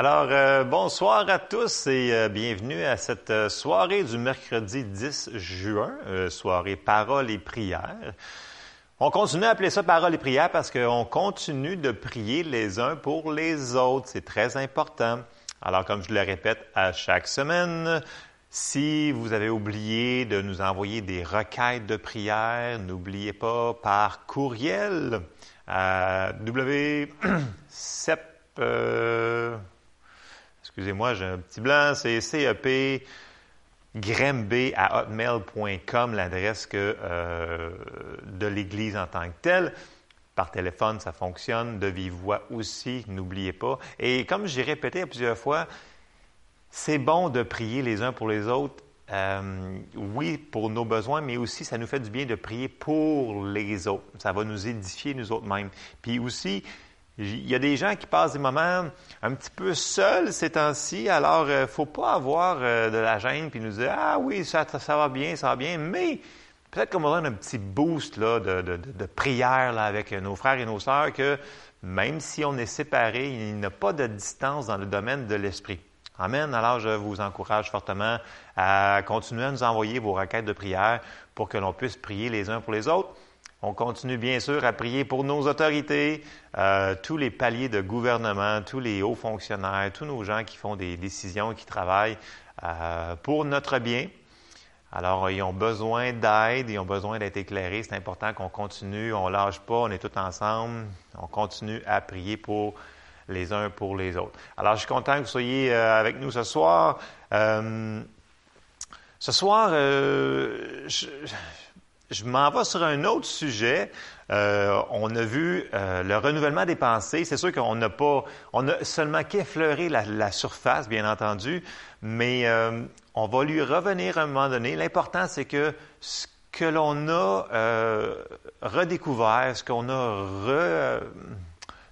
Alors, euh, bonsoir à tous et euh, bienvenue à cette euh, soirée du mercredi 10 juin, soirée Paroles et prières. On continue à appeler ça Paroles et prières parce qu'on continue de prier les uns pour les autres. C'est très important. Alors, comme je le répète à chaque semaine, si vous avez oublié de nous envoyer des requêtes de prières, n'oubliez pas par courriel à w excusez-moi, j'ai un petit blanc, c'est CEP gremb à hotmail.com, l'adresse euh, de l'Église en tant que telle. Par téléphone, ça fonctionne. De vive voix aussi, n'oubliez pas. Et comme j'ai répété plusieurs fois, c'est bon de prier les uns pour les autres. Euh, oui, pour nos besoins, mais aussi ça nous fait du bien de prier pour les autres. Ça va nous édifier nous autres mêmes. Puis aussi, il y a des gens qui passent des moments un petit peu seuls ces temps-ci, alors il euh, ne faut pas avoir euh, de la gêne puis nous dire Ah oui, ça, va bien, ça va bien, mais peut-être qu'on va donner un petit boost de, prière avec nos frères et nos sœurs que même si on est séparés, il n'y a pas de distance dans le domaine de l'esprit. Amen. Alors, je vous encourage fortement à continuer à nous envoyer vos requêtes de prière pour que l'on puisse prier les uns pour les autres. On continue bien sûr à prier pour nos autorités, euh, tous les paliers de gouvernement, tous les hauts fonctionnaires, tous nos gens qui font des décisions, qui travaillent euh, pour notre bien. Alors, ils ont besoin d'aide, ils ont besoin d'être éclairés. C'est important qu'on continue, on lâche pas, on est tous ensemble. On continue à prier pour les uns pour les autres. Alors, je suis content que vous soyez euh, avec nous ce soir. ce soir, je, je m'en vais sur un autre sujet. Euh, on a vu euh, le renouvellement des pensées. C'est sûr qu'on n'a pas, on a seulement qu'effleuré la, surface, bien entendu, mais euh, on va lui revenir à un moment donné. L'important, c'est que ce que l'on a redécouvert, ce qu'on a, re,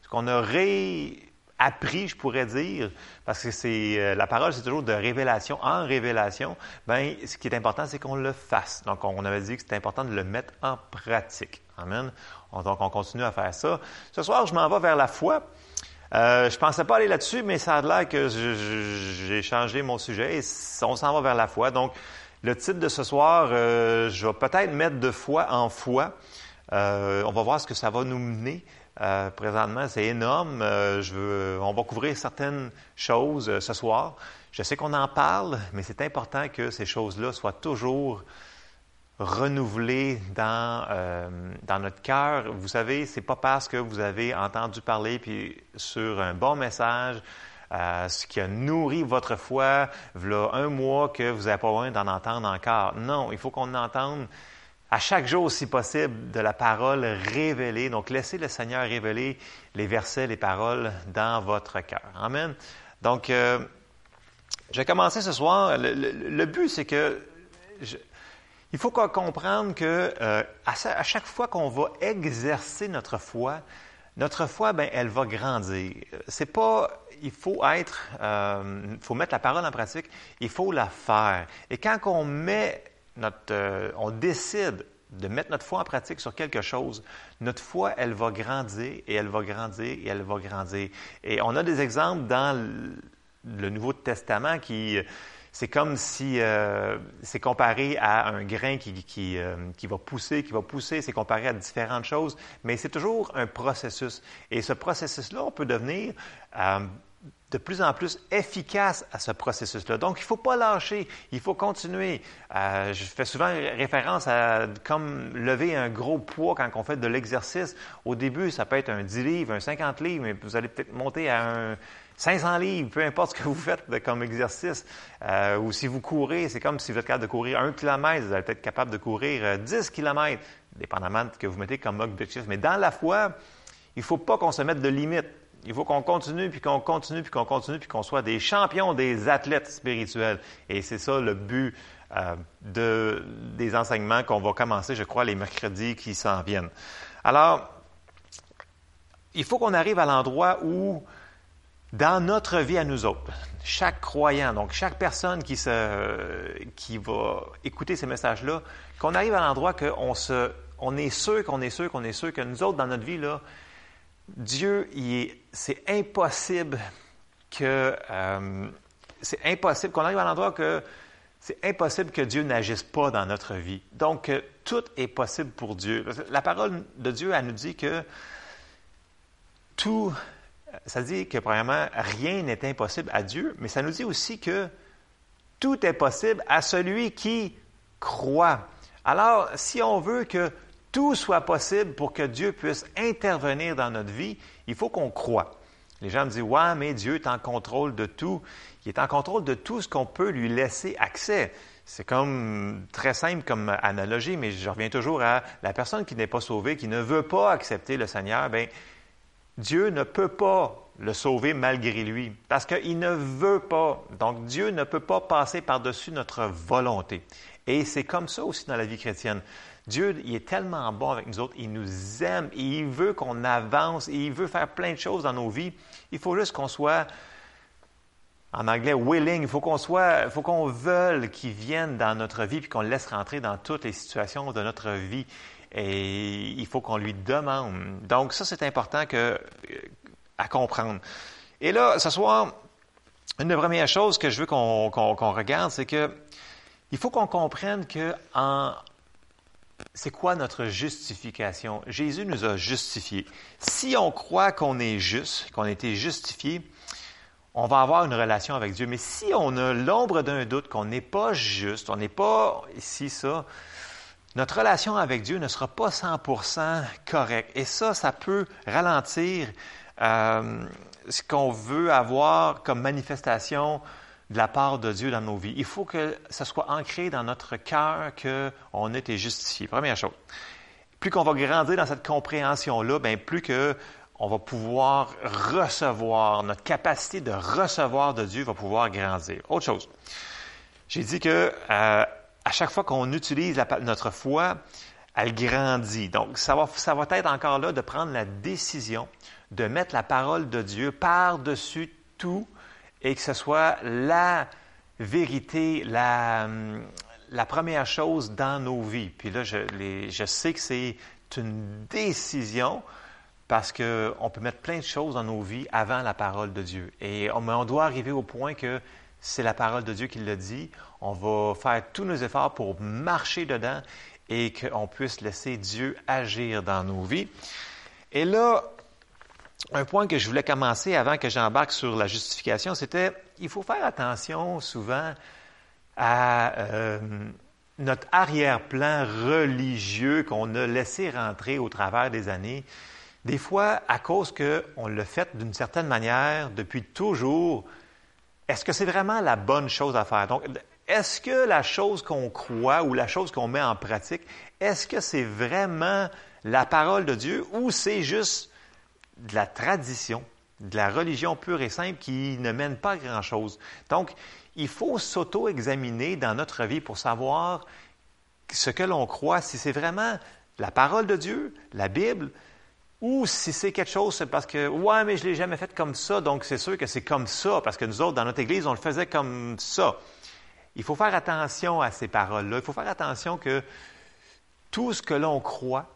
ce qu'on a ré, appris, je pourrais dire, parce que c'est euh, la parole, c'est toujours de révélation en révélation. Ben, ce qui est important, c'est qu'on le fasse. Donc, on avait dit que c'était important de le mettre en pratique. Amen. Donc, on continue à faire ça. Ce soir, je m'en vais vers la foi. Euh, je pensais pas aller là-dessus, mais ça a l'air que j'ai changé mon sujet et on s'en va vers la foi. Donc, le titre de ce soir, euh, je vais peut-être mettre de foi en foi. Euh, on va voir ce que ça va nous mener. Euh, présentement, c'est énorme. Euh, on va couvrir certaines choses euh, ce soir. Je sais qu'on en parle, mais c'est important que ces choses-là soient toujours renouvelées dans, dans notre cœur. Vous savez, c'est pas parce que vous avez entendu parler puis sur un bon message, ce qui a nourri votre foi, voilà un mois que vous n'avez pas besoin d'en entendre encore. Non, il faut qu'on entende à chaque jour, si possible, de la parole révélée. Donc, laissez le Seigneur révéler les versets, les paroles dans votre cœur. Amen. Donc, euh, je vais commencer ce soir. Le, but, c'est que il faut qu'on comprenne que euh, à, chaque fois qu'on va exercer notre foi, notre foi, ben, elle va grandir. C'est pas, il faut être, euh, faut mettre la parole en pratique, il faut la faire. Et quand on met euh, on décide de mettre notre foi en pratique sur quelque chose, notre foi, elle va grandir et elle va grandir et elle va grandir. Et on a des exemples dans le Nouveau Testament qui, c'est comme si euh, c'est comparé à un grain qui, qui, euh, qui, va pousser, qui va pousser, c'est comparé à différentes choses, mais c'est toujours un processus. Et ce processus-là, on peut devenir de plus en plus efficace à ce processus-là. Donc, il ne faut pas lâcher, il faut continuer. Euh, je fais souvent référence à comme lever un gros poids quand on fait de l'exercice. Au début, ça peut être un 10 livres, un 50 livres, mais vous allez peut-être monter à un 500 livres, peu importe ce que vous faites comme exercice. Euh, ou si vous courez, c'est comme si vous êtes capable de courir un kilomètre, vous allez être capable de courir 10 euh, kilomètres, dépendamment de ce que vous mettez comme objectif. Mais dans la foi, il ne faut pas qu'on se mette de limites. Il faut qu'on continue, puis qu'on continue, puis qu'on continue, puis qu'on soit des champions des athlètes spirituels. Et c'est ça le but euh, de, des enseignements qu'on va commencer, je crois, les mercredis qui s'en viennent. Alors, il faut qu'on arrive à l'endroit où, dans notre vie à nous autres, chaque croyant, donc chaque personne qui, va écouter ces messages-là, qu'on arrive à l'endroit qu'on on est sûr, qu'on est sûr, qu'on est sûr que nous autres, dans notre vie, là, Dieu, c'est impossible que euh, c'est impossible, qu'on arrive à l'endroit que c'est impossible que Dieu n'agisse pas dans notre vie. Donc, euh, tout est possible pour Dieu. La parole de Dieu, elle nous dit que tout, ça dit que premièrement, rien n'est impossible à Dieu, mais ça nous dit aussi que tout est possible à celui qui croit. Alors, si on veut que tout soit possible pour que Dieu puisse intervenir dans notre vie, il faut qu'on croit. Les gens me disent, ouais, mais Dieu est en contrôle de tout. Il est en contrôle de tout ce qu'on peut lui laisser accès. C'est comme très simple comme analogie, mais je reviens toujours à la personne qui n'est pas sauvée, qui ne veut pas accepter le Seigneur. Bien, Dieu ne peut pas le sauver malgré lui, parce qu'il ne veut pas. Donc Dieu ne peut pas passer par-dessus notre volonté. Et c'est comme ça aussi dans la vie chrétienne. Dieu, il est tellement bon avec nous autres, il nous aime, il veut qu'on avance, il veut faire plein de choses dans nos vies. Il faut juste qu'on soit, en anglais, willing, il faut qu'on soit, faut qu'on veuille qu'il vienne dans notre vie puis qu'on le laisse rentrer dans toutes les situations de notre vie. Et il faut qu'on lui demande. Donc, ça, c'est important euh, à comprendre. Et là, ce soir, une des premières choses que je veux qu'on regarde, c'est que il faut qu'on comprenne que en, c'est quoi notre justification? Jésus nous a justifiés. Si on croit qu'on est juste, qu'on a été justifié, on va avoir une relation avec Dieu. Mais si on a l'ombre d'un doute qu'on n'est pas juste, on n'est pas ici, ça, notre relation avec Dieu ne sera pas 100% correcte. Et ça, ça peut ralentir euh, ce qu'on veut avoir comme manifestation de la part de Dieu dans nos vies. Il faut que ça soit ancré dans notre cœur qu'on a été justifié. Première chose. Plus qu'on va grandir dans cette compréhension-là, bien plus que on va pouvoir recevoir, notre capacité de recevoir de Dieu va pouvoir grandir. Autre chose. J'ai dit que euh, à chaque fois qu'on utilise notre foi, elle grandit. Donc, ça va, ça va être encore là de prendre la décision de mettre la parole de Dieu par-dessus tout et que ce soit la vérité, la, première chose dans nos vies. Puis là, je, je sais que c'est une décision parce qu'on peut mettre plein de choses dans nos vies avant la parole de Dieu. Et on, on doit arriver au point que c'est la parole de Dieu qui le dit. On va faire tous nos efforts pour marcher dedans et qu'on puisse laisser Dieu agir dans nos vies. Et là, un point que je voulais commencer avant que j'embarque sur la justification, c'était il faut faire attention souvent à euh, notre arrière-plan religieux qu'on a laissé rentrer au travers des années. Des fois, à cause qu'on l'a fait d'une certaine manière depuis toujours, est-ce que c'est vraiment la bonne chose à faire? Donc, est-ce que la chose qu'on croit ou la chose qu'on met en pratique, est-ce que c'est vraiment la parole de Dieu ou c'est juste de la tradition, de la religion pure et simple qui ne mène pas à grand-chose. Donc, il faut s'auto-examiner dans notre vie pour savoir ce que l'on croit, si c'est vraiment la parole de Dieu, la Bible, ou si c'est quelque chose, parce que, ouais, mais je ne l'ai jamais fait comme ça, donc c'est sûr que c'est comme ça, parce que nous autres, dans notre Église, on le faisait comme ça. Il faut faire attention à ces paroles-là. Il faut faire attention que tout ce que l'on croit,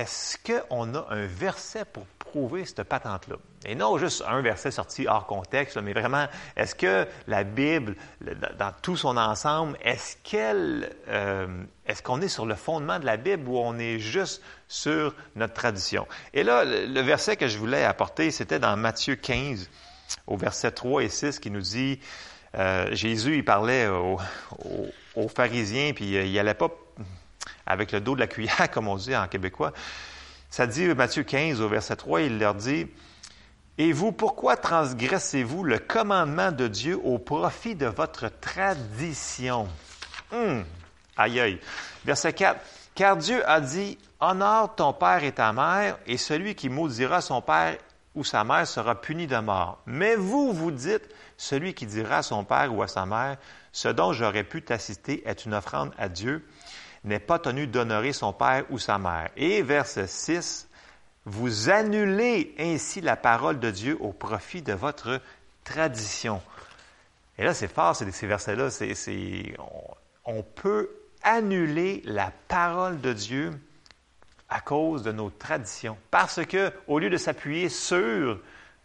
est-ce qu'on a un verset pour prouver cette patente-là? Et non juste un verset sorti hors contexte, mais vraiment, est-ce que la Bible, dans tout son ensemble, euh, est-ce qu'on est sur le fondement de la Bible ou on est juste sur notre tradition? Et là, le verset que je voulais apporter, c'était dans Matthieu 15, au verset 3 et 6, qui nous dit, euh, Jésus, il parlait aux, aux pharisiens, puis il n'allait pas avec le dos de la cuillère, comme on dit en québécois. Ça dit, Matthieu 15, au verset 3, il leur dit, Et vous, pourquoi transgressez-vous le commandement de Dieu au profit de votre tradition? Hum, aïe aïe. Verset 4, Car Dieu a dit, Honore ton père et ta mère, et celui qui maudira son père ou sa mère sera puni de mort. Mais vous, vous dites, celui qui dira à son père ou à sa mère, Ce dont j'aurais pu t'assister est une offrande à Dieu, n'est pas tenu d'honorer son père ou sa mère. Et verset 6, vous annulez ainsi la parole de Dieu au profit de votre tradition. Et là, c'est fort, ces versets-là. C'est, on, peut annuler la parole de Dieu à cause de nos traditions. Parce que, au lieu de s'appuyer sur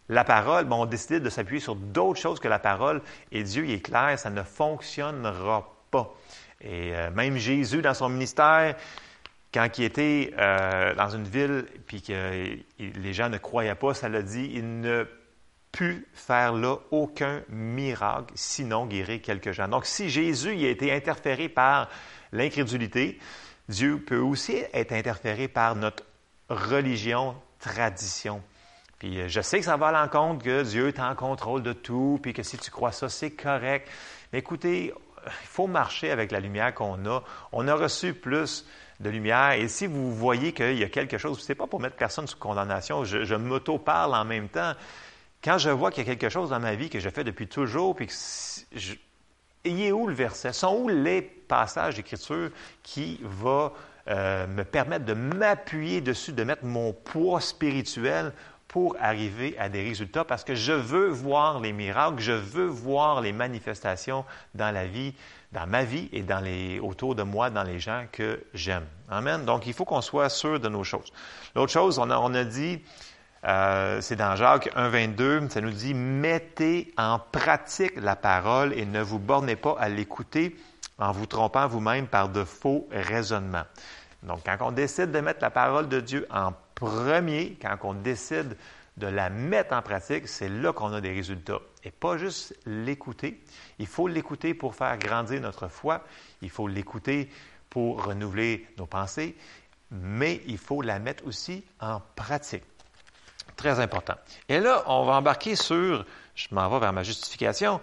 la parole, on décide de s'appuyer sur d'autres choses que la parole, et Dieu il est clair, ça ne fonctionnera pas. Et euh, même Jésus, dans son ministère, quand il était euh, dans une ville, puis que les gens ne croyaient pas, ça l'a dit, il ne put faire là aucun miracle, sinon guérir quelques gens. Donc, si Jésus y a été interféré par l'incrédulité, Dieu peut aussi être interféré par notre religion, tradition. Puis euh, je sais que ça va à l'encontre que Dieu est en contrôle de tout, puis que si tu crois ça, c'est correct. Mais écoutez, il faut marcher avec la lumière qu'on a. On a reçu plus de lumière. Et si vous voyez qu'il y a quelque chose, ce n'est pas pour mettre personne sous condamnation, je, je m'auto-parle en même temps. Quand je vois qu'il y a quelque chose dans ma vie que je fais depuis toujours, puis que je, est où le verset? Sont où les passages d'écriture qui vont euh, me permettre de m'appuyer dessus, de mettre mon poids spirituel pour arriver à des résultats parce que je veux voir les miracles, je veux voir les manifestations dans la vie, dans ma vie et dans les, autour de moi, dans les gens que j'aime. Amen. Donc, il faut qu'on soit sûr de nos choses. L'autre chose, on a, on a dit, euh, c'est dans Jacques 1, 22, ça nous dit Mettez en pratique la parole et ne vous bornez pas à l'écouter en vous trompant vous-même par de faux raisonnements. Donc, quand on décide de mettre la parole de Dieu en premier, quand on décide de la mettre en pratique, c'est là qu'on a des résultats. Et pas juste l'écouter. Il faut l'écouter pour faire grandir notre foi. Il faut l'écouter pour renouveler nos pensées. Mais il faut la mettre aussi en pratique. Très important. Et là, on va embarquer sur, je m'en vais vers ma justification.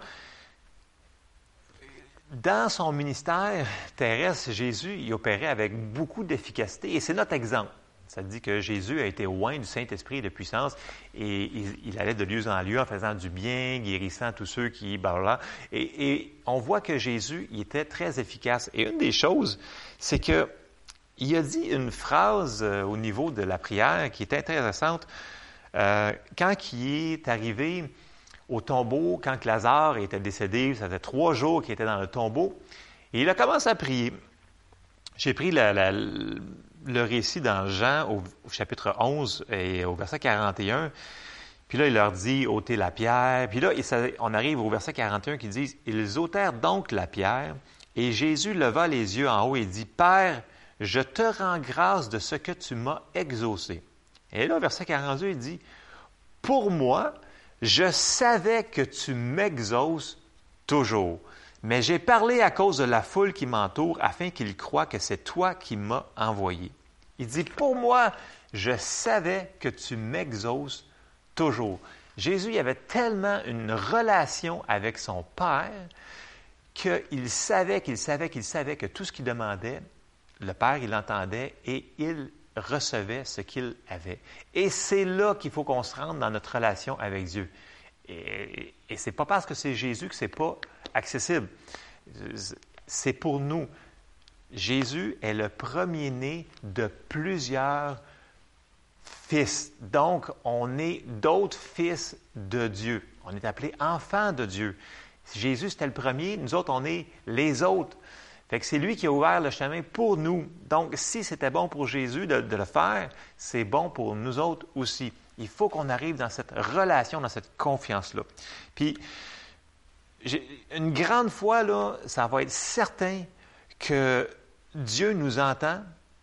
Dans son ministère terrestre, Jésus y opérait avec beaucoup d'efficacité et c'est notre exemple. Ça dit que Jésus a été loin du Saint-Esprit et de puissance et il, allait de lieu en lieu en faisant du bien, guérissant tous ceux qui... Bah, et, on voit que Jésus il était très efficace. Et une des choses, c'est que il a dit une phrase euh, au niveau de la prière qui est intéressante. Euh, quand il est arrivé au tombeau, quand Lazare était décédé, ça faisait trois jours qu'il était dans le tombeau, et il a commencé à prier. J'ai pris le récit dans Jean au, chapitre 11 et au verset 41. Puis là, il leur dit ôtez la pierre. Puis là, on arrive au verset 41 qui dit Ils ôtèrent donc la pierre, et Jésus leva les yeux en haut et dit Père, je te rends grâce de ce que tu m'as exaucé. Et là, verset 42, il dit, Pour moi, je savais que tu m'exauces toujours, mais j'ai parlé à cause de la foule qui m'entoure afin qu'ils croient que c'est toi qui m'as envoyé. Il dit, Pour moi, je savais que tu m'exauces toujours. Jésus avait tellement une relation avec son Père qu'il savait, qu'il savait, qu'il savait que tout ce qu'il demandait, le Père, il l'entendait et il recevait ce qu'il avait. Et c'est là qu'il faut qu'on se rende dans notre relation avec Dieu. Et, et c'est pas parce que c'est Jésus que c'est pas accessible. C'est pour nous. Jésus est le premier-né de plusieurs fils. Donc, on est d'autres fils de Dieu. On est appelé enfants de Dieu. Jésus, c'était le premier. Nous autres, on est les autres c'est lui qui a ouvert le chemin pour nous. Donc, si c'était bon pour Jésus de, le faire, c'est bon pour nous autres aussi. Il faut qu'on arrive dans cette relation, dans cette confiance-là. Puis, une grande fois, là, ça va être certain que Dieu nous entend,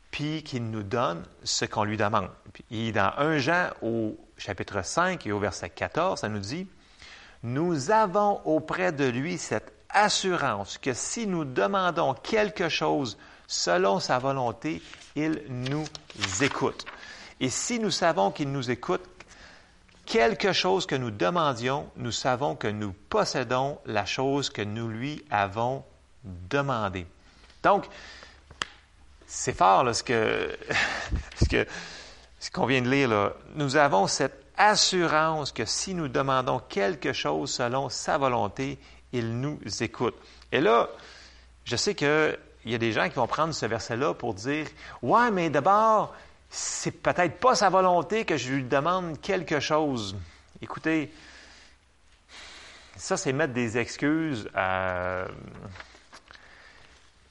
puis qu'il nous donne ce qu'on lui demande. Puis, dans 1 Jean, au chapitre 5 et au verset 14, ça nous dit, Nous avons auprès de lui cette assurance que si nous demandons quelque chose selon sa volonté, il nous écoute. Et si nous savons qu'il nous écoute, quelque chose que nous demandions, nous savons que nous possédons la chose que nous lui avons demandé. Donc, c'est fort ce que ce qu'on vient de lire. Nous avons cette assurance que si nous demandons quelque chose selon sa volonté, il nous écoute. Et là, je sais qu'il y a des gens qui vont prendre ce verset-là pour dire Ouais, mais d'abord, c'est peut-être pas sa volonté que je lui demande quelque chose. Écoutez, ça, c'est mettre des excuses.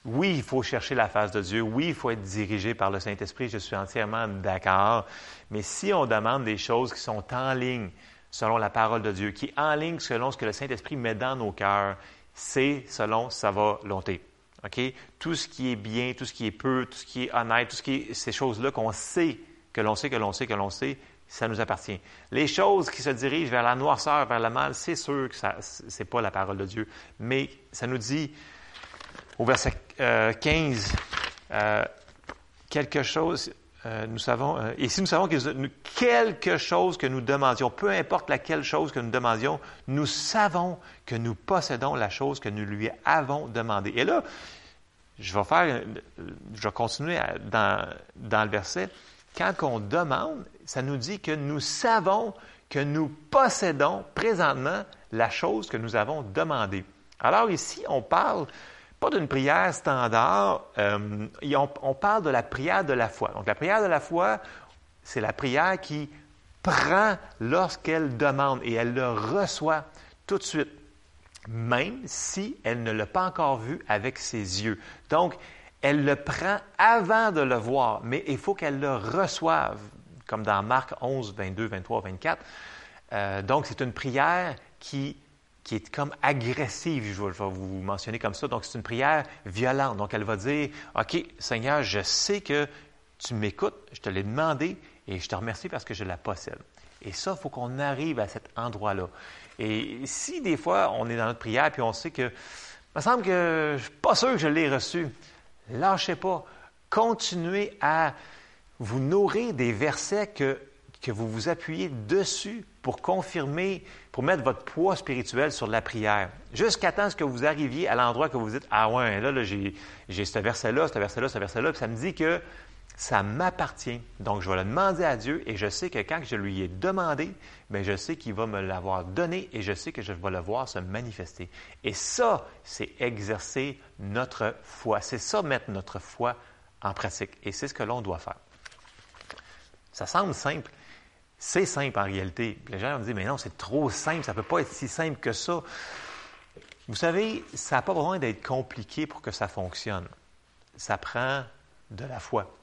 Oui, il faut chercher la face de Dieu. Oui, il faut être dirigé par le Saint-Esprit. Je suis entièrement d'accord. Mais si on demande des choses qui sont en ligne selon la parole de Dieu, qui en ligne selon ce que le Saint-Esprit met dans nos cœurs, c'est selon sa volonté. OK? Tout ce qui est bien, tout ce qui est peu, tout ce qui est honnête, tout ce qui est ces choses-là qu'on sait, que l'on sait, que l'on sait, que l'on sait, ça nous appartient. Les choses qui se dirigent vers la noirceur, vers le mal, c'est sûr que ce n'est pas la parole de Dieu. Mais ça nous dit au verset 15, euh, euh, quelque chose, euh, nous savons, et si nous savons que quelque chose que nous demandions, peu importe laquelle chose que nous demandions, nous savons que nous possédons la chose que nous lui avons demandé. Et là, je vais faire, je vais continuer dans, dans le verset. Quand on demande, ça nous dit que nous savons que nous possédons présentement la chose que nous avons demandée. Alors ici, on parle pas d'une prière standard, euh, on, parle de la prière de la foi. Donc la prière de la foi, c'est la prière qui prend lorsqu'elle demande et elle le reçoit tout de suite, même si elle ne l'a pas encore vu avec ses yeux. Donc, elle le prend avant de le voir, mais il faut qu'elle le reçoive comme dans Marc 11, 22, 23, 24. donc, c'est une prière qui, qui est comme agressive, je vais, vous mentionner comme ça. Donc, c'est une prière violente. Donc, elle va dire, OK, Seigneur, je sais que tu m'écoutes, je te l'ai demandé et je te remercie parce que je la possède. Et ça, il faut qu'on arrive à cet endroit-là. Et si des fois, on est dans notre prière puis on sait que, il me semble que je ne suis pas sûr que je l'ai reçu, lâchez pas. Continuez à vous nourrir des versets que, que vous vous appuyez dessus pour confirmer, pour mettre votre poids spirituel sur la prière. Jusqu'à temps que vous arriviez à l'endroit que vous dites Ah ouais, là, là j'ai, ce verset-là, ce verset-là, ce verset-là, puis ça me dit que ça m'appartient. Donc, je vais le demander à Dieu et je sais que quand je lui ai demandé, bien, je sais qu'il va me l'avoir donné et je sais que je vais le voir se manifester. Et ça, c'est exercer notre foi. C'est ça, mettre notre foi en pratique. Et c'est ce que l'on doit faire. Ça semble simple. C'est simple en réalité. Les gens me disent, mais non, c'est trop simple, ça ne peut pas être si simple que ça. Vous savez, ça n'a pas besoin d'être compliqué pour que ça fonctionne. Ça prend de la foi.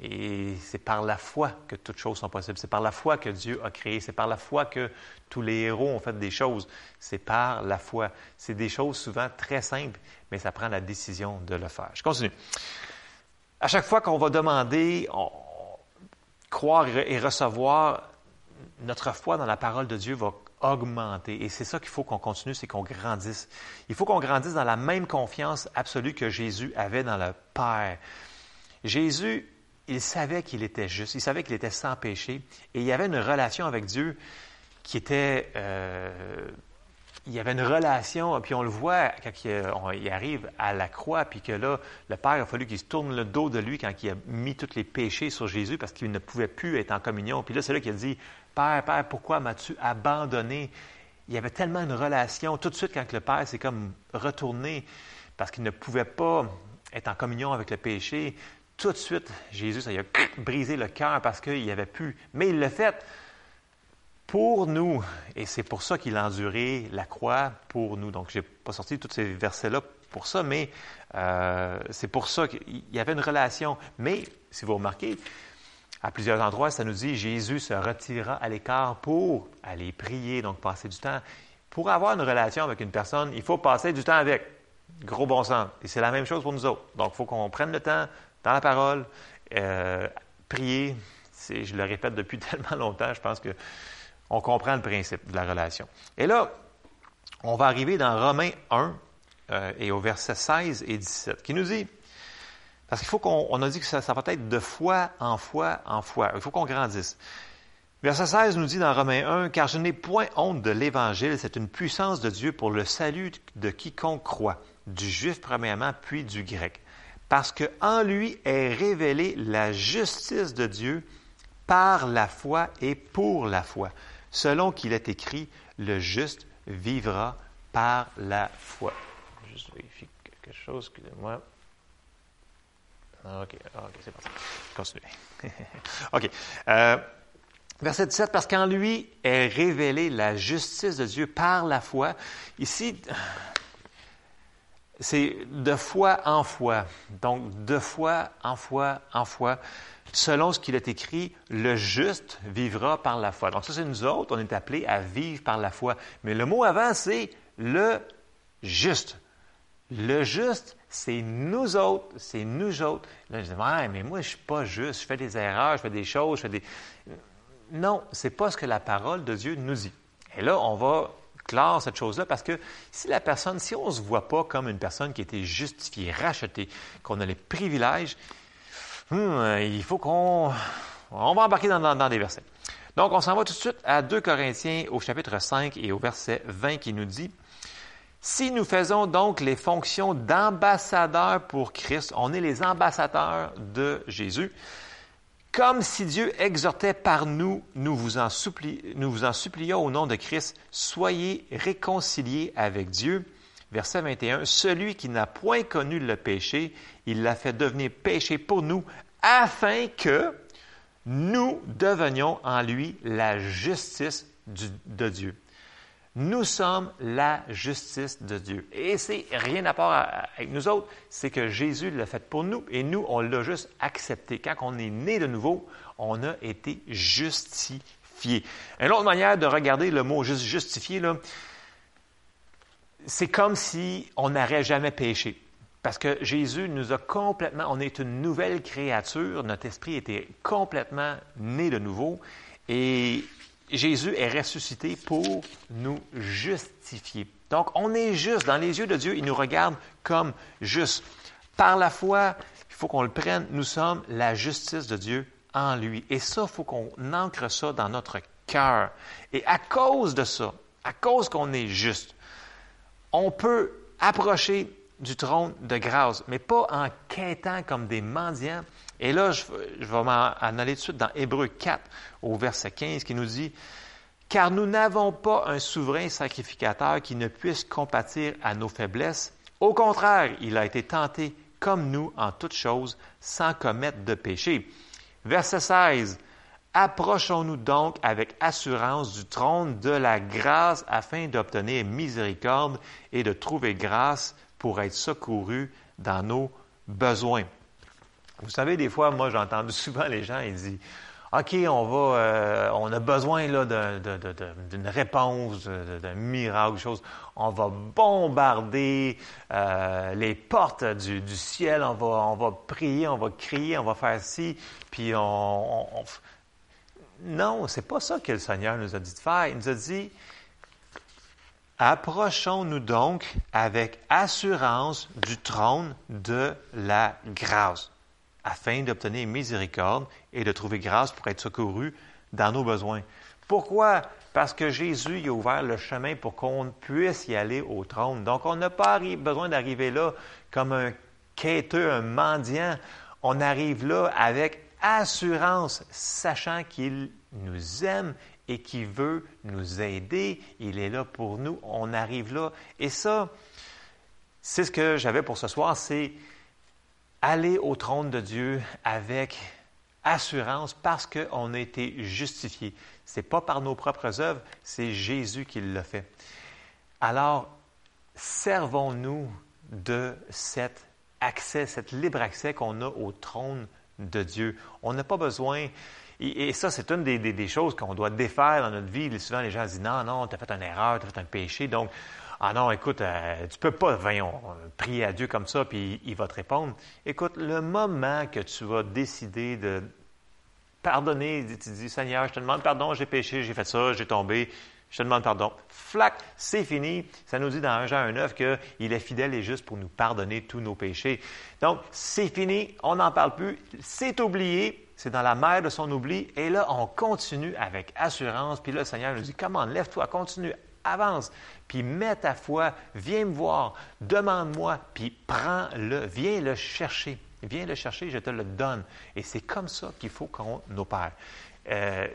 Et c'est par la foi que toutes choses sont possibles. C'est par la foi que Dieu a créé. C'est par la foi que tous les héros ont fait des choses. C'est par la foi. C'est des choses souvent très simples, mais ça prend la décision de le faire. Je continue. À chaque fois qu'on va demander, croire et recevoir, notre foi dans la parole de Dieu va augmenter. Et c'est ça qu'il faut qu'on continue, c'est qu'on grandisse. Il faut qu'on grandisse dans la même confiance absolue que Jésus avait dans le Père. Jésus, il savait qu'il était juste, il savait qu'il était sans péché, et il y avait une relation avec Dieu qui était euh, il y avait une relation, puis on le voit quand il, arrive à la croix, puis que là, le Père a fallu qu'il se tourne le dos de lui quand il a mis tous les péchés sur Jésus parce qu'il ne pouvait plus être en communion. Puis là, c'est là qu'il a dit, Père, Père, pourquoi m'as-tu abandonné? Il y avait tellement une relation. Tout de suite, quand le Père s'est comme retourné parce qu'il ne pouvait pas être en communion avec le péché, tout de suite, Jésus, ça lui a brisé le cœur parce qu'il avait plus. Mais il l'a fait pour nous. Et c'est pour ça qu'il a enduré la croix pour nous. Donc, je n'ai pas sorti tous ces versets-là pour ça, mais euh, c'est pour ça qu'il y avait une relation. Mais, si vous remarquez, à plusieurs endroits, ça nous dit Jésus se retira à l'écart pour aller prier, donc passer du temps. Pour avoir une relation avec une personne, il faut passer du temps avec. Gros bon sens. Et c'est la même chose pour nous autres. Donc, il faut qu'on prenne le temps dans la parole, euh, prier. Je le répète depuis tellement longtemps, je pense que on comprend le principe de la relation. Et là, on va arriver dans Romains 1 euh, et au verset 16 et 17, qui nous dit, parce qu'il faut qu'on a dit que ça, ça, va être de foi en foi en foi. Il faut qu'on grandisse. Verset 16 nous dit dans Romains 1, Car je n'ai point honte de l'Évangile, c'est une puissance de Dieu pour le salut de quiconque croit, du juif premièrement, puis du grec. Parce qu'en lui est révélée la justice de Dieu par la foi et pour la foi selon qu'il est écrit, le juste vivra par la foi. Juste vérifier quelque chose, excusez-moi. OK, OK, c'est parti. Continue. OK. Euh, verset 17, parce qu'en lui est révélée la justice de Dieu par la foi. Ici, c'est de foi en foi. Donc, de foi en foi en foi. Selon ce qu'il est écrit, le juste vivra par la foi. Donc, ça, c'est nous autres, on est appelés à vivre par la foi. Mais le mot avant, c'est le juste. Le juste, c'est nous autres, c'est nous autres. Là, je dis, ouais, mais moi, je suis pas juste, je fais des erreurs, je fais des choses, je fais des. Non, c'est pas ce que la parole de Dieu nous dit. Et là, on va clore cette chose-là parce que si la personne, si on ne se voit pas comme une personne qui a été justifiée, rachetée, qu'on a les privilèges, hmm, il faut qu'on on va embarquer dans, dans des versets. Donc, on s'en va tout de suite à 2 Corinthiens au chapitre 5 et au verset 20 qui nous dit si nous faisons donc les fonctions d'ambassadeurs pour Christ, on est les ambassadeurs de Jésus, comme si Dieu exhortait par nous, nous vous en, supplions au nom de Christ, soyez réconciliés avec Dieu. Verset 21, Celui qui n'a point connu le péché, il l'a fait devenir péché pour nous, afin que nous devenions en lui la justice de Dieu. Nous sommes la justice de Dieu. Et c'est rien à part avec nous autres, c'est que Jésus l'a fait pour nous et nous, on l'a juste accepté. Quand on est né de nouveau, on a été justifié. Une autre manière de regarder le mot justifié, c'est comme si on n'aurait jamais péché. Parce que Jésus nous a complètement, on est une nouvelle créature, notre esprit était complètement né de nouveau. Et Jésus est ressuscité pour nous justifier. Donc, on est juste. Dans les yeux de Dieu, il nous regarde comme juste. Par la foi, il faut qu'on le prenne, nous sommes la justice de Dieu en lui. Et ça, il faut qu'on ancre ça dans notre cœur. Et à cause de ça, à cause qu'on est juste, on peut approcher du trône de grâce, mais pas en quêtant comme des mendiants, et là, je, vais m'en aller tout de suite dans Hébreu 4, au verset 15, qui nous dit Car nous n'avons pas un souverain sacrificateur qui ne puisse compatir à nos faiblesses. Au contraire, il a été tenté comme nous en toutes choses, sans commettre de péché. Verset 16. Approchons-nous donc avec assurance du trône de la grâce afin d'obtenir miséricorde et de trouver grâce pour être secourus dans nos besoins. Vous savez, des fois, moi, j'ai entendu souvent les gens, ils disent OK, on va, euh, on a besoin là d'une réponse, d'un miracle, chose. On va bombarder euh, les portes du, ciel, on va, on va prier, on va crier, on va faire ci, puis on, on, on... non, c'est pas ça que le Seigneur nous a dit de faire. Il nous a dit approchons-nous donc avec assurance du trône de la grâce afin d'obtenir miséricorde et de trouver grâce pour être secouru dans nos besoins. Pourquoi? Parce que Jésus a ouvert le chemin pour qu'on puisse y aller au trône. Donc, on n'a pas besoin d'arriver là comme un quêteux, un mendiant. On arrive là avec assurance, sachant qu'il nous aime et qu'il veut nous aider. Il est là pour nous. On arrive là. Et ça, c'est ce que j'avais pour ce soir, c'est aller au trône de Dieu avec assurance parce qu'on a été justifié. Ce n'est pas par nos propres œuvres, c'est Jésus qui l'a fait. Alors, servons-nous de cet accès, cet libre accès qu'on a au trône de Dieu. On n'a pas besoin, et, ça c'est une des, choses qu'on doit défaire dans notre vie. Souvent les gens disent, non, non, tu as fait une erreur, tu as fait un péché, donc ah non, écoute, euh, tu peux pas, voyons, prier à Dieu comme ça, puis il va te répondre. Écoute, le moment que tu vas décider de pardonner, tu dis, Seigneur, je te demande pardon, j'ai péché, j'ai fait ça, j'ai tombé, je te demande pardon. Flac, c'est fini. Ça nous dit dans 1 Jean 9 qu'il est fidèle et juste pour nous pardonner tous nos péchés. Donc, c'est fini, on n'en parle plus, c'est oublié, c'est dans la mer de son oubli, et là, on continue avec assurance. Puis là, le Seigneur nous dit, comment, lève-toi, continue, avance, puis mets ta foi, viens me voir, demande-moi, puis prends-le, viens le chercher. Viens le chercher, je te le donne. Et c'est comme ça qu'il faut qu'on opère. Euh,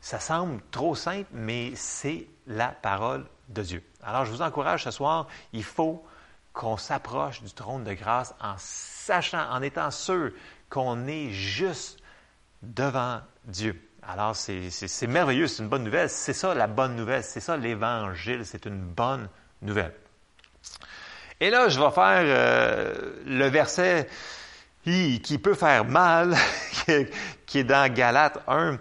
ça semble trop simple, mais c'est la parole de Dieu. Alors, je vous encourage ce soir, il faut qu'on s'approche du trône de grâce en sachant, en étant sûr qu'on est juste devant Dieu. Alors, c'est merveilleux, c'est une bonne nouvelle. C'est ça la bonne nouvelle, c'est ça l'Évangile, c'est une bonne nouvelle. Et là, je vais faire euh, le verset qui peut faire mal, qui est dans Galates 1.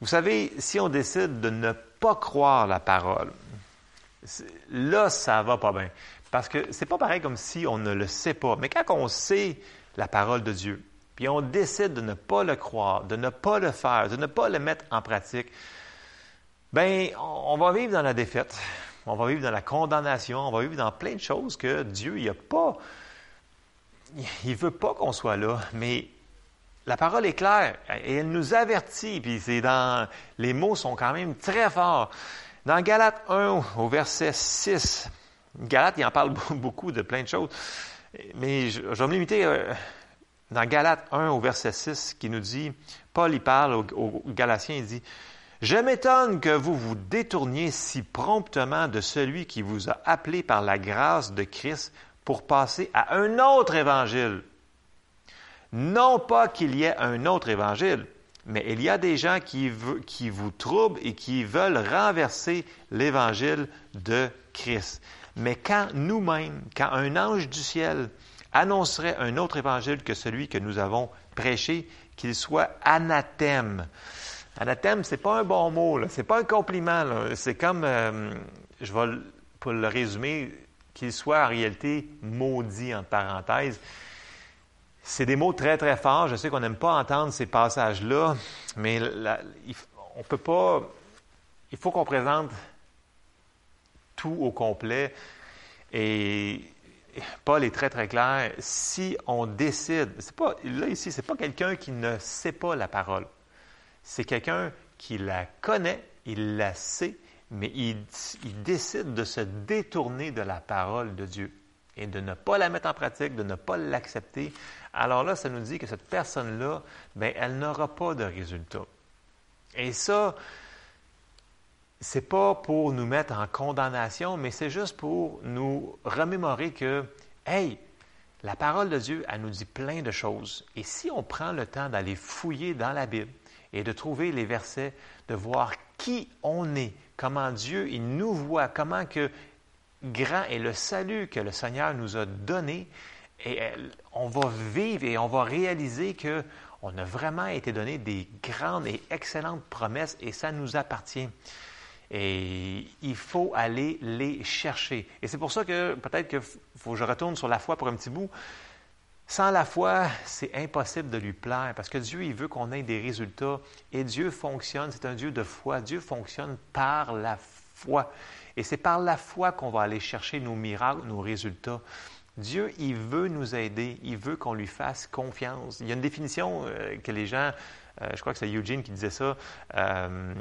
Vous savez, si on décide de ne pas croire la parole, là, ça va pas bien. Parce que c'est pas pareil comme si on ne le sait pas. Mais quand on sait la parole de Dieu, puis on décide de ne pas le croire, de ne pas le faire, de ne pas le mettre en pratique, ben, on va vivre dans la défaite, on va vivre dans la condamnation, on va vivre dans plein de choses que Dieu, il a pas, il veut pas qu'on soit là, mais la parole est claire et elle nous avertit, puis c'est dans, les mots sont quand même très forts. Dans Galates 1, au verset 6, Galates, il en parle beaucoup de plein de choses, mais je, vais me limiter euh, dans Galates 1 au verset 6 qui nous dit, Paul y parle aux, Galatiens, il dit, Je m'étonne que vous vous détourniez si promptement de celui qui vous a appelé par la grâce de Christ pour passer à un autre évangile. Non pas qu'il y ait un autre évangile, mais il y a des gens qui, qui vous troublent et qui veulent renverser l'évangile de Christ. Mais quand nous-mêmes, quand un ange du ciel annoncerait un autre évangile que celui que nous avons prêché, qu'il soit anathème. Anathème, c'est pas un bon mot, c'est pas un compliment. C'est comme, euh, je vais pour le résumer, qu'il soit en réalité maudit en parenthèse. C'est des mots très très forts. Je sais qu'on n'aime pas entendre ces passages-là, mais on peut pas. Il faut qu'on présente tout au complet. Et Paul est très, très clair. Si on décide, c'est pas, là ici, c'est pas quelqu'un qui ne sait pas la parole. C'est quelqu'un qui la connaît, il la sait, mais il, décide de se détourner de la parole de Dieu et de ne pas la mettre en pratique, de ne pas l'accepter. Alors là, ça nous dit que cette personne-là, ben, elle n'aura pas de résultat. Et ça, c'est pas pour nous mettre en condamnation, mais c'est juste pour nous remémorer que, hey, la parole de Dieu, elle nous dit plein de choses. Et si on prend le temps d'aller fouiller dans la Bible et de trouver les versets, de voir qui on est, comment Dieu, il nous voit, comment que grand est le salut que le Seigneur nous a donné, et on va vivre et on va réaliser que on a vraiment été donné des grandes et excellentes promesses et ça nous appartient. Et il faut aller les chercher. Et c'est pour ça que peut-être qu'il faut que je retourne sur la foi pour un petit bout. Sans la foi, c'est impossible de lui plaire parce que Dieu, il veut qu'on ait des résultats. Et Dieu fonctionne, c'est un Dieu de foi. Dieu fonctionne par la foi. Et c'est par la foi qu'on va aller chercher nos miracles, nos résultats. Dieu, il veut nous aider, il veut qu'on lui fasse confiance. Il y a une définition euh, que les gens, euh, je crois que c'est Eugene qui disait ça, euh,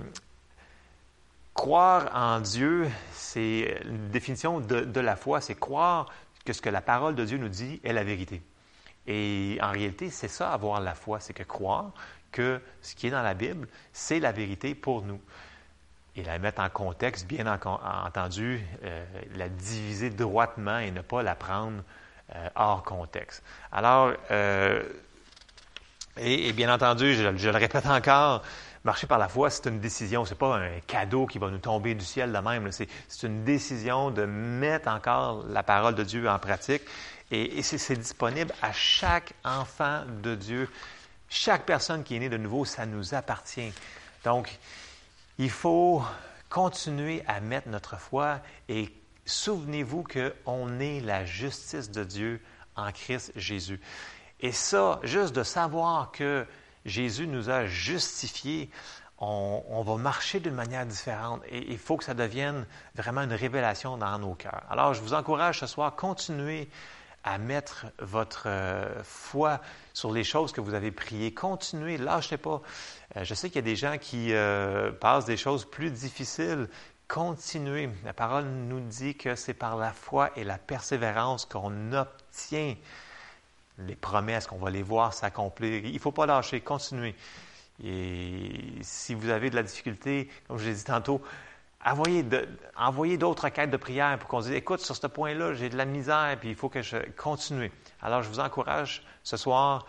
Croire en Dieu, c'est une définition de, la foi, c'est croire que ce que la parole de Dieu nous dit est la vérité. Et en réalité, c'est ça avoir la foi, c'est que croire que ce qui est dans la Bible, c'est la vérité pour nous. Et la mettre en contexte, bien entendu, euh, la diviser droitement et ne pas la prendre euh, hors contexte. Alors, euh, et, bien entendu, je, le répète encore, Marcher par la foi, c'est une décision, c'est pas un cadeau qui va nous tomber du ciel de même. C'est une décision de mettre encore la parole de Dieu en pratique. Et, c'est disponible à chaque enfant de Dieu. Chaque personne qui est née de nouveau, ça nous appartient. Donc, il faut continuer à mettre notre foi et souvenez-vous qu'on est la justice de Dieu en Christ Jésus. Et ça, juste de savoir que Jésus nous a justifiés, on, va marcher d'une manière différente et il faut que ça devienne vraiment une révélation dans nos cœurs. Alors, je vous encourage ce soir, continuez à mettre votre euh, foi sur les choses que vous avez priées. Continuez, lâchez pas. Euh, je sais qu'il y a des gens qui euh, passent des choses plus difficiles. Continuez. La parole nous dit que c'est par la foi et la persévérance qu'on obtient les promesses, qu'on va les voir s'accomplir. Il ne faut pas lâcher, continuer. Et si vous avez de la difficulté, comme je l'ai dit tantôt, envoyez, d'autres quêtes de prière pour qu'on dise, écoute, sur ce point-là, j'ai de la misère, puis il faut que je continue. Alors, je vous encourage ce soir,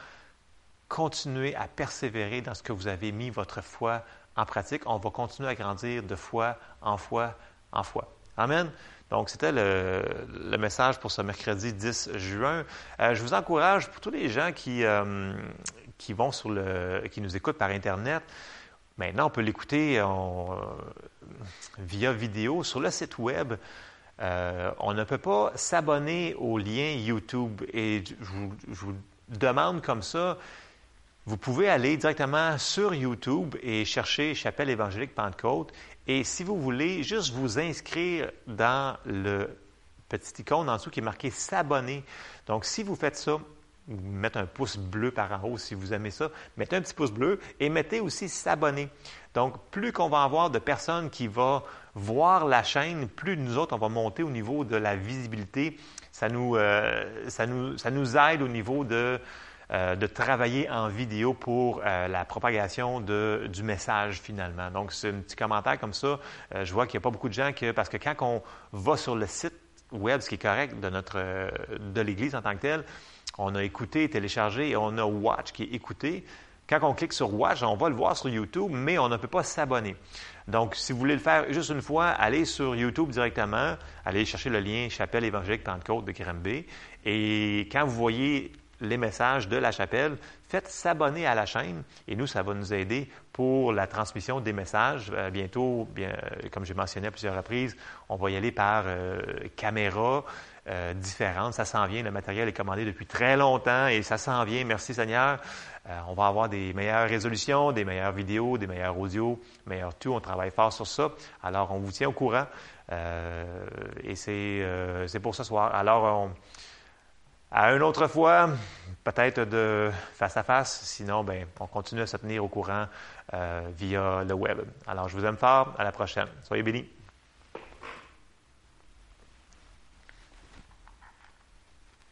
continuez à persévérer dans ce que vous avez mis votre foi en pratique. On va continuer à grandir de foi en foi en foi. Amen. Donc, c'était le, message pour ce mercredi 10 juin. Euh, je vous encourage, pour tous les gens qui, euh, qui vont sur le, qui nous écoutent par Internet, maintenant, on peut l'écouter euh, via vidéo sur le site Web. on ne peut pas s'abonner au lien YouTube. Et je vous demande comme ça, vous pouvez aller directement sur YouTube et chercher Chapelle évangélique Pentecôte. Et si vous voulez juste vous inscrire dans le petit icône en dessous qui est marqué S'abonner. Donc, si vous faites ça, vous mettez un pouce bleu par en haut si vous aimez ça. Mettez un petit pouce bleu et mettez aussi s'abonner. Donc, plus qu'on va avoir de personnes qui vont voir la chaîne, plus nous autres, on va monter au niveau de la visibilité. Ça nous, euh, ça nous, ça nous aide au niveau de euh, de travailler en vidéo pour euh, la propagation de, du message finalement. Donc, c'est un petit commentaire comme ça. Euh, je vois qu'il n'y a pas beaucoup de gens que, parce que quand on va sur le site web, ce qui est correct de, notre, de l'Église en tant que telle, on a écouté, téléchargé et on a Watch qui est écouté. Quand on clique sur Watch, on va le voir sur YouTube, mais on ne peut pas s'abonner. Donc, si vous voulez le faire juste une fois, allez sur YouTube directement, allez chercher le lien Chapelle évangélique Pentecôte de Granby. Et quand vous voyez les messages de la chapelle, faites s'abonner à la chaîne et nous, ça va nous aider pour la transmission des messages. Euh, bientôt, bien, euh, comme j'ai mentionné à plusieurs reprises, on va y aller par euh, caméra différente. Ça s'en vient. Le matériel est commandé depuis très longtemps et ça s'en vient. Merci Seigneur. on va avoir des meilleures résolutions, des meilleures vidéos, des meilleurs audios, meilleurs tout. On travaille fort sur ça. Alors, on vous tient au courant. et c'est pour ce soir. Alors, on, à une autre fois, peut-être de face à face. Sinon, ben, on continue à se tenir au courant euh, via le web. Alors, je vous aime fort. À la prochaine. Soyez bénis.